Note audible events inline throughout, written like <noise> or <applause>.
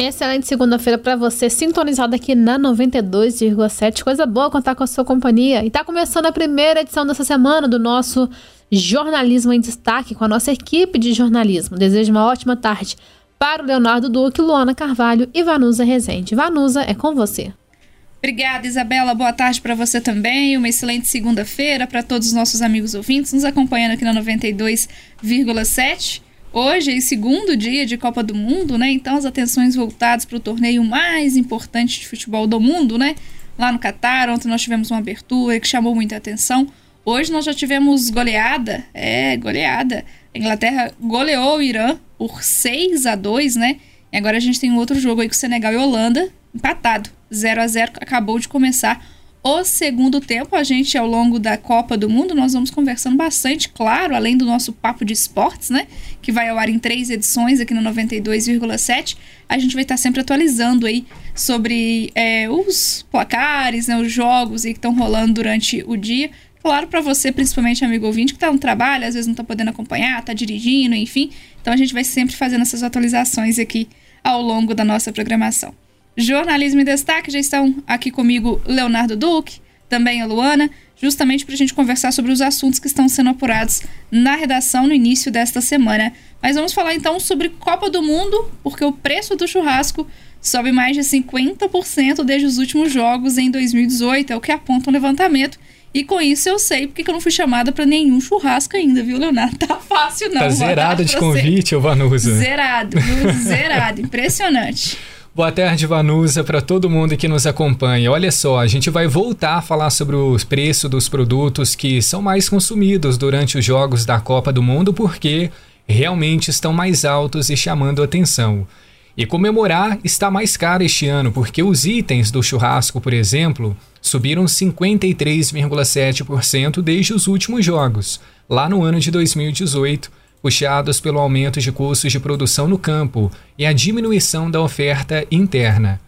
Excelente segunda-feira para você, sintonizado aqui na 92,7. Coisa boa contar com a sua companhia. E tá começando a primeira edição dessa semana do nosso Jornalismo em Destaque com a nossa equipe de jornalismo. Desejo uma ótima tarde para o Leonardo Duque, Luana Carvalho e Vanusa Rezende. Vanusa, é com você. Obrigada, Isabela. Boa tarde para você também. Uma excelente segunda-feira para todos os nossos amigos ouvintes nos acompanhando aqui na 92,7. Hoje é o segundo dia de Copa do Mundo, né? Então as atenções voltadas para o torneio mais importante de futebol do mundo, né? Lá no Catar, ontem nós tivemos uma abertura que chamou muita atenção. Hoje nós já tivemos goleada, é, goleada. A Inglaterra goleou o Irã por 6 a 2 né? E agora a gente tem um outro jogo aí com Senegal e Holanda, empatado. 0 a 0 acabou de começar o segundo tempo. A gente, ao longo da Copa do Mundo, nós vamos conversando bastante, claro, além do nosso papo de esportes, né? Que vai ao ar em três edições aqui no 92,7. A gente vai estar sempre atualizando aí sobre é, os placares, né, os jogos aí que estão rolando durante o dia. Claro, para você, principalmente amigo ouvinte, que está no trabalho, às vezes não está podendo acompanhar, está dirigindo, enfim. Então a gente vai sempre fazendo essas atualizações aqui ao longo da nossa programação. Jornalismo em Destaque, já estão aqui comigo Leonardo Duque, também a Luana, justamente para a gente conversar sobre os assuntos que estão sendo apurados na redação no início desta semana. Mas vamos falar então sobre Copa do Mundo, porque o preço do churrasco sobe mais de 50% desde os últimos jogos em 2018, é o que aponta o um levantamento. E com isso eu sei porque eu não fui chamada para nenhum churrasco ainda, viu, Leonardo? <laughs> Tá fácil não. Tá zerado de convite, ô Vanusa. Zerado, viu? Zerado. <laughs> Impressionante. Boa tarde, Vanusa, para todo mundo que nos acompanha. Olha só, a gente vai voltar a falar sobre o preço dos produtos que são mais consumidos durante os Jogos da Copa do Mundo, porque realmente estão mais altos e chamando atenção. E comemorar está mais caro este ano, porque os itens do churrasco, por exemplo, subiram 53,7% desde os últimos jogos, lá no ano de 2018 puxados pelo aumento de custos de produção no campo e a diminuição da oferta interna.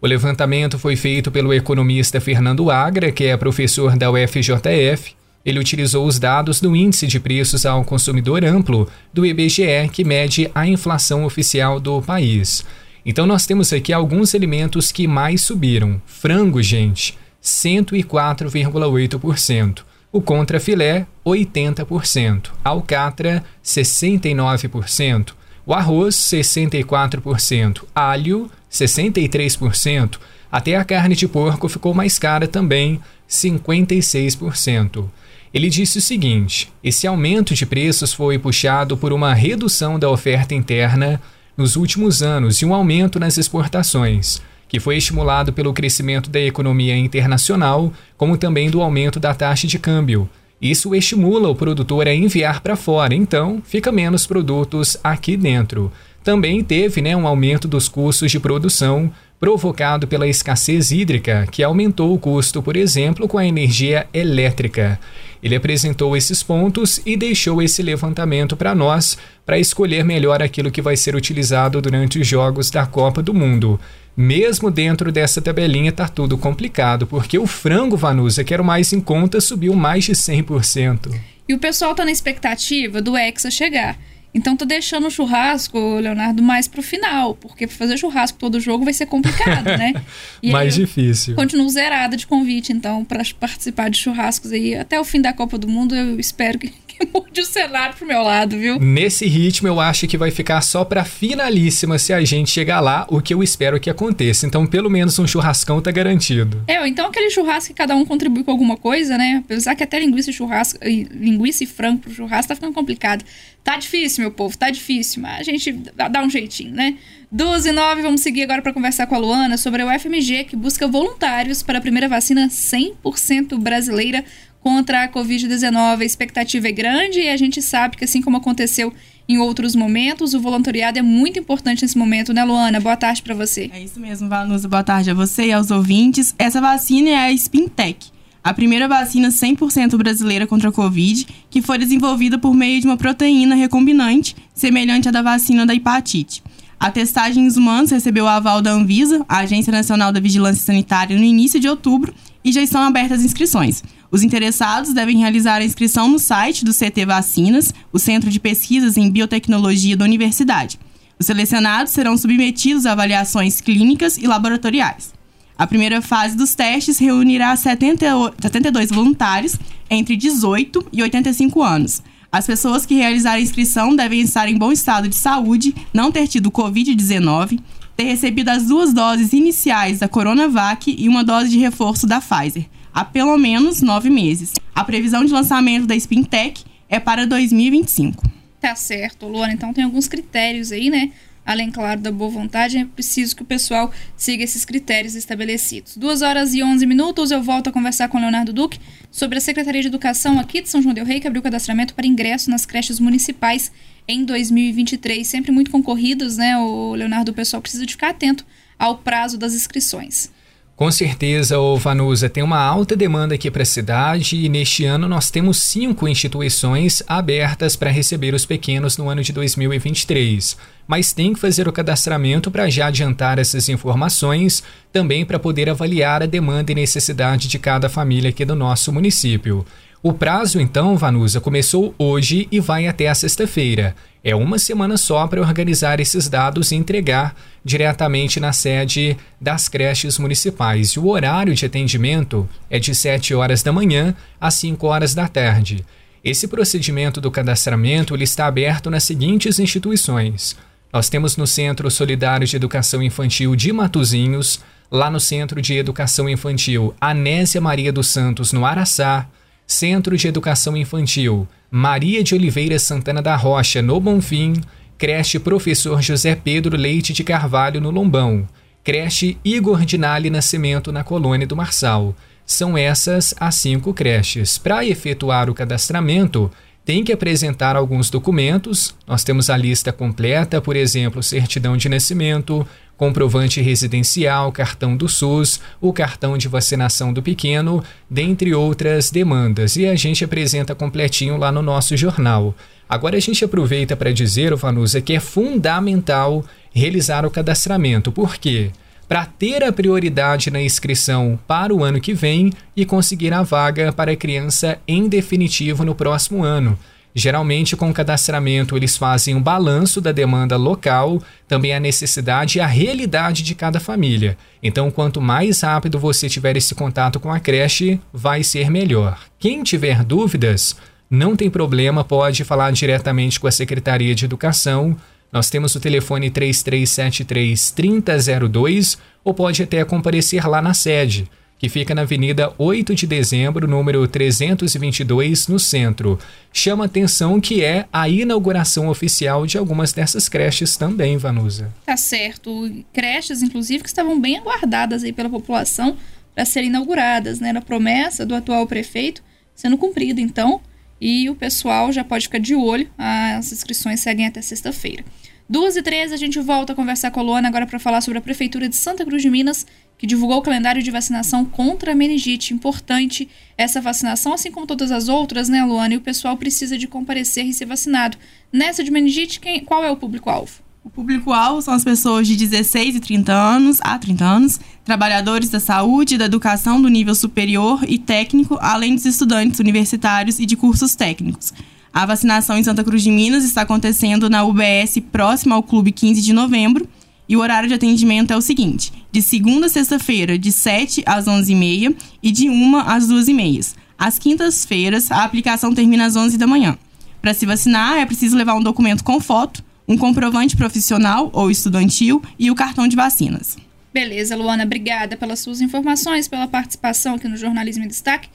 O levantamento foi feito pelo economista Fernando Agra, que é professor da UFJF. Ele utilizou os dados do Índice de Preços ao Consumidor Amplo, do IBGE, que mede a inflação oficial do país. Então, nós temos aqui alguns elementos que mais subiram. Frango, gente, 104,8%. O contrafilé, 80%. Alcatra, 69%. O arroz, 64%. Alho, 63%. Até a carne de porco ficou mais cara também, 56%. Ele disse o seguinte: esse aumento de preços foi puxado por uma redução da oferta interna nos últimos anos e um aumento nas exportações que foi estimulado pelo crescimento da economia internacional, como também do aumento da taxa de câmbio. Isso estimula o produtor a enviar para fora, então fica menos produtos aqui dentro. Também teve né, um aumento dos custos de produção, provocado pela escassez hídrica, que aumentou o custo, por exemplo, com a energia elétrica. Ele apresentou esses pontos e deixou esse levantamento para nós, para escolher melhor aquilo que vai ser utilizado durante os Jogos da Copa do Mundo. Mesmo dentro dessa tabelinha tá tudo complicado, porque o frango Vanusa, que era o mais em conta, subiu mais de 100%. E o pessoal tá na expectativa do Hexa chegar. Então tô deixando o churrasco, Leonardo, mais pro final, porque fazer churrasco todo jogo vai ser complicado, né? <laughs> Mais difícil. Continuo zerada de convite, então, para participar de churrascos aí até o fim da Copa do Mundo, eu espero que, que <laughs> mude o cenário pro meu lado, viu? Nesse ritmo, eu acho que vai ficar só pra finalíssima se a gente chegar lá, o que eu espero que aconteça. Então, pelo menos um churrascão tá garantido. É, então aquele churrasco que cada um contribui com alguma coisa, né? Apesar que até linguiça e churrasco, linguiça e frango pro churrasco tá ficando complicado. Tá difícil, meu povo, tá difícil, mas a gente dá um jeitinho, né? 12 e 9, vamos seguir agora para conversar com a Luana sobre o FMG, que busca voluntários para a primeira vacina 100% brasileira contra a Covid-19. A expectativa é grande e a gente sabe que, assim como aconteceu em outros momentos, o voluntariado é muito importante nesse momento, né, Luana? Boa tarde para você. É isso mesmo, Vanusa. Boa tarde a você e aos ouvintes. Essa vacina é a Spintec, a primeira vacina 100% brasileira contra a Covid, que foi desenvolvida por meio de uma proteína recombinante, semelhante à da vacina da hepatite. A testagem em humanos recebeu o aval da Anvisa, a Agência Nacional da Vigilância Sanitária, no início de outubro e já estão abertas inscrições. Os interessados devem realizar a inscrição no site do CT Vacinas, o Centro de Pesquisas em Biotecnologia da Universidade. Os selecionados serão submetidos a avaliações clínicas e laboratoriais. A primeira fase dos testes reunirá 72 voluntários entre 18 e 85 anos. As pessoas que realizarem a inscrição devem estar em bom estado de saúde, não ter tido Covid-19, ter recebido as duas doses iniciais da Coronavac e uma dose de reforço da Pfizer, há pelo menos nove meses. A previsão de lançamento da Spintec é para 2025. Tá certo, Luana. Então tem alguns critérios aí, né? Além, claro, da boa vontade, é preciso que o pessoal siga esses critérios estabelecidos. Duas horas e 11 minutos, eu volto a conversar com Leonardo Duque sobre a Secretaria de Educação aqui de São João del Rei, que abriu cadastramento para ingresso nas creches municipais em 2023. Sempre muito concorridos, né, o Leonardo? O pessoal precisa de ficar atento ao prazo das inscrições. Com certeza, ô Vanusa, tem uma alta demanda aqui para a cidade e neste ano nós temos cinco instituições abertas para receber os pequenos no ano de 2023. Mas tem que fazer o cadastramento para já adiantar essas informações, também para poder avaliar a demanda e necessidade de cada família aqui do nosso município. O prazo, então, Vanusa, começou hoje e vai até a sexta-feira. É uma semana só para organizar esses dados e entregar diretamente na sede das creches municipais. E o horário de atendimento é de 7 horas da manhã às 5 horas da tarde. Esse procedimento do cadastramento ele está aberto nas seguintes instituições. Nós temos no Centro Solidário de Educação Infantil de Matozinhos, lá no Centro de Educação Infantil Anésia Maria dos Santos, no Araçá, Centro de Educação Infantil Maria de Oliveira Santana da Rocha, no Bonfim, creche Professor José Pedro Leite de Carvalho, no Lombão, creche Igor Dinali Nascimento, na Colônia do Marçal. São essas as cinco creches. Para efetuar o cadastramento, tem que apresentar alguns documentos. Nós temos a lista completa, por exemplo, certidão de nascimento, comprovante residencial, cartão do SUS, o cartão de vacinação do pequeno, dentre outras demandas. E a gente apresenta completinho lá no nosso jornal. Agora a gente aproveita para dizer, Vanusa, que é fundamental realizar o cadastramento. Por quê? Para ter a prioridade na inscrição para o ano que vem e conseguir a vaga para a criança em definitivo no próximo ano. Geralmente, com o cadastramento, eles fazem um balanço da demanda local, também a necessidade e a realidade de cada família. Então, quanto mais rápido você tiver esse contato com a creche, vai ser melhor. Quem tiver dúvidas, não tem problema, pode falar diretamente com a Secretaria de Educação. Nós temos o telefone 3373 3002 ou pode até comparecer lá na sede que fica na Avenida 8 de Dezembro, número 322, no centro. Chama atenção que é a inauguração oficial de algumas dessas creches também, Vanusa. Tá certo. Creches, inclusive, que estavam bem aguardadas aí pela população para serem inauguradas, né? Na promessa do atual prefeito sendo cumprida, então. E o pessoal já pode ficar de olho. As inscrições seguem até sexta-feira. Duas e três a gente volta a conversar com a Luana agora para falar sobre a Prefeitura de Santa Cruz de Minas, que divulgou o calendário de vacinação contra a meningite. Importante essa vacinação, assim como todas as outras, né, Luana? E o pessoal precisa de comparecer e ser vacinado. Nessa de meningite, quem, qual é o público-alvo? O público-alvo são as pessoas de 16 e 30 anos a 30 anos, trabalhadores da saúde, da educação do nível superior e técnico, além dos estudantes universitários e de cursos técnicos. A vacinação em Santa Cruz de Minas está acontecendo na UBS próxima ao Clube 15 de novembro. E o horário de atendimento é o seguinte: de segunda a sexta-feira, de 7 às 11h30 e de 1 às 2h30. Às quintas-feiras, a aplicação termina às 11 da manhã. Para se vacinar, é preciso levar um documento com foto, um comprovante profissional ou estudantil e o cartão de vacinas. Beleza, Luana, obrigada pelas suas informações, pela participação aqui no Jornalismo em Destaque.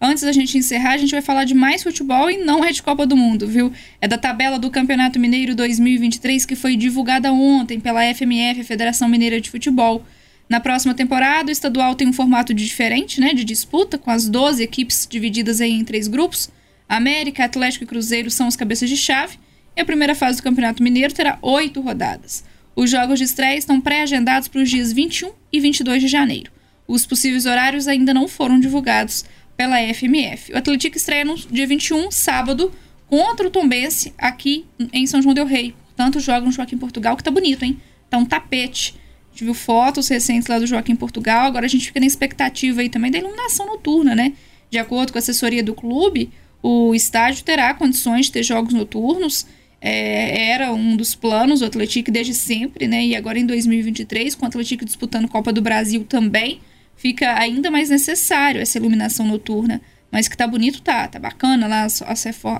Antes da gente encerrar, a gente vai falar de mais futebol e não é de Copa do Mundo, viu? É da tabela do Campeonato Mineiro 2023 que foi divulgada ontem pela FMF, Federação Mineira de Futebol. Na próxima temporada, o estadual tem um formato diferente, né, de disputa, com as 12 equipes divididas em três grupos. América, Atlético e Cruzeiro são os cabeças de chave, e a primeira fase do Campeonato Mineiro terá oito rodadas. Os jogos de estreia estão pré-agendados para os dias 21 e 22 de janeiro. Os possíveis horários ainda não foram divulgados, pela FMF. O Atlético estreia no dia 21, sábado, contra o Tombense, aqui em São João del Rei. Portanto, joga no Joaquim Portugal, que tá bonito, hein? Tá um tapete. A gente viu fotos recentes lá do Joaquim Portugal, agora a gente fica na expectativa aí também da iluminação noturna, né? De acordo com a assessoria do clube, o estádio terá condições de ter jogos noturnos. É, era um dos planos do Atlético desde sempre, né? E agora em 2023, com o Atlético disputando Copa do Brasil também, fica ainda mais necessário essa iluminação noturna. Mas que tá bonito, tá, tá bacana lá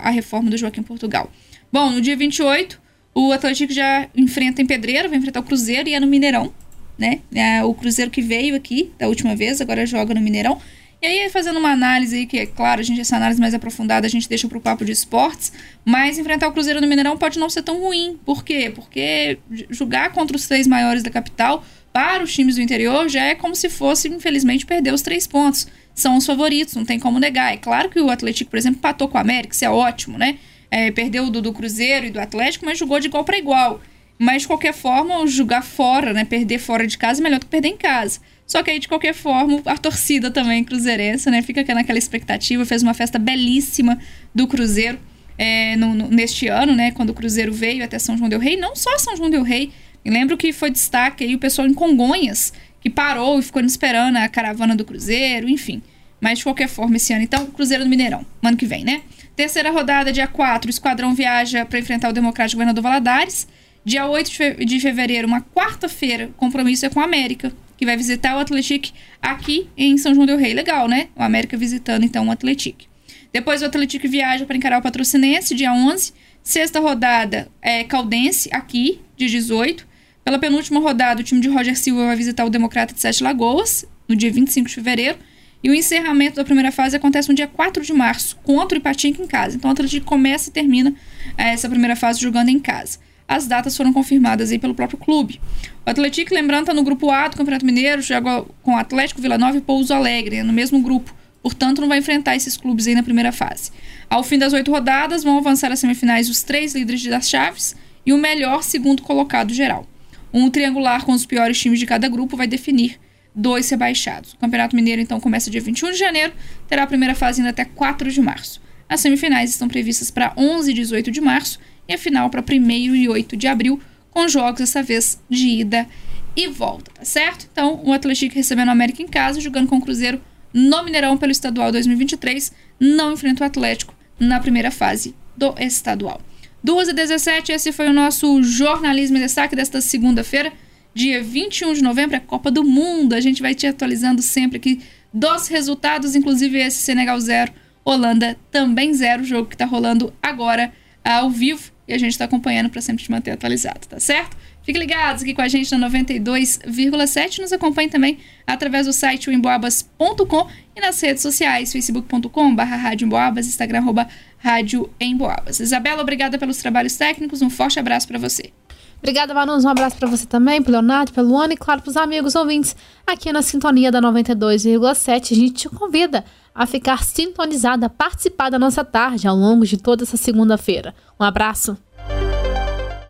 a, reforma do Joaquim Portugal. Bom, no dia 28, o Atlético já enfrenta em Pedreira, vai enfrentar o Cruzeiro e é no Mineirão, né? É o Cruzeiro que veio aqui da última vez, agora joga no Mineirão. E aí, fazendo uma análise aí, que é claro, a gente, essa análise mais aprofundada a gente deixa pro papo de esportes, mas enfrentar o Cruzeiro no Mineirão pode não ser tão ruim. Por quê? Porque jogar contra os três maiores da capital, para os times do interior, já é como se fosse, infelizmente, perder os três pontos. São os favoritos, não tem como negar. É claro que o Atlético, por exemplo, patou com o América, isso é ótimo, né? É, perdeu do, do Cruzeiro e do Atlético, mas jogou de igual para igual. Mas, de qualquer forma, jogar fora, né? Perder fora de casa é melhor do que perder em casa. Só que aí, de qualquer forma, a torcida também cruzeirense, né? Fica naquela expectativa, fez uma festa belíssima do Cruzeiro é, no, no, neste ano, né? Quando o Cruzeiro veio até São João del Rei. Não só São João del Rei. Lembro que foi destaque aí o pessoal em Congonhas, que parou e ficou esperando a caravana do Cruzeiro, enfim. Mas de qualquer forma, esse ano, então, Cruzeiro do Mineirão, ano que vem, né? Terceira rodada, dia 4, o Esquadrão viaja para enfrentar o Democrático Governador Valadares. Dia 8 de fevereiro, uma quarta-feira, compromisso é com a América que vai visitar o Atlético aqui em São João del Rei. Legal, né? O América visitando então o Atlético. Depois o Atlético viaja para encarar o Patrocinense, dia 11. Sexta rodada é Caldense, aqui, dia 18. Pela penúltima rodada, o time de Roger Silva vai visitar o Democrata de Sete Lagoas, no dia 25 de fevereiro. E o encerramento da primeira fase acontece no dia 4 de março, contra o Ipatinga em casa. Então o Atlético começa e termina é, essa primeira fase jogando em casa as datas foram confirmadas aí pelo próprio clube. O Atlético, lembrando, está no grupo A do Campeonato Mineiro, joga com Atlético, Vila Nova e Pouso Alegre, no mesmo grupo. Portanto, não vai enfrentar esses clubes aí na primeira fase. Ao fim das oito rodadas, vão avançar às semifinais os três líderes das chaves e o melhor segundo colocado geral. Um triangular com os piores times de cada grupo vai definir dois rebaixados. O Campeonato Mineiro, então, começa dia 21 de janeiro, terá a primeira fase ainda até 4 de março. As semifinais estão previstas para 11 e 18 de março e a final para 1 e 8 de abril, com jogos dessa vez de ida e volta, tá certo? Então, o Atlético recebendo o América em casa, jogando com o Cruzeiro no Mineirão pelo Estadual 2023, não enfrenta o Atlético na primeira fase do estadual. 2 e 17, esse foi o nosso jornalismo em destaque desta segunda-feira, dia 21 de novembro, é Copa do Mundo. A gente vai te atualizando sempre aqui dos resultados, inclusive esse Senegal 0, Holanda também 0, jogo que está rolando agora ao vivo e a gente está acompanhando para sempre te manter atualizado, tá certo? Fiquem ligados aqui com a gente na 92,7. Nos acompanhe também através do site emboabas.com e nas redes sociais, facebook.com.br Rádio Emboabas, Instagram, arroba Rádio Emboabas. Isabela, obrigada pelos trabalhos técnicos. Um forte abraço para você. Obrigada, Manus. Um abraço para você também, pro Leonardo, pelo Luana e, claro, pros amigos ouvintes aqui na Sintonia da 92,7. A gente te convida a ficar sintonizada, a participar da nossa tarde ao longo de toda essa segunda-feira. Um abraço.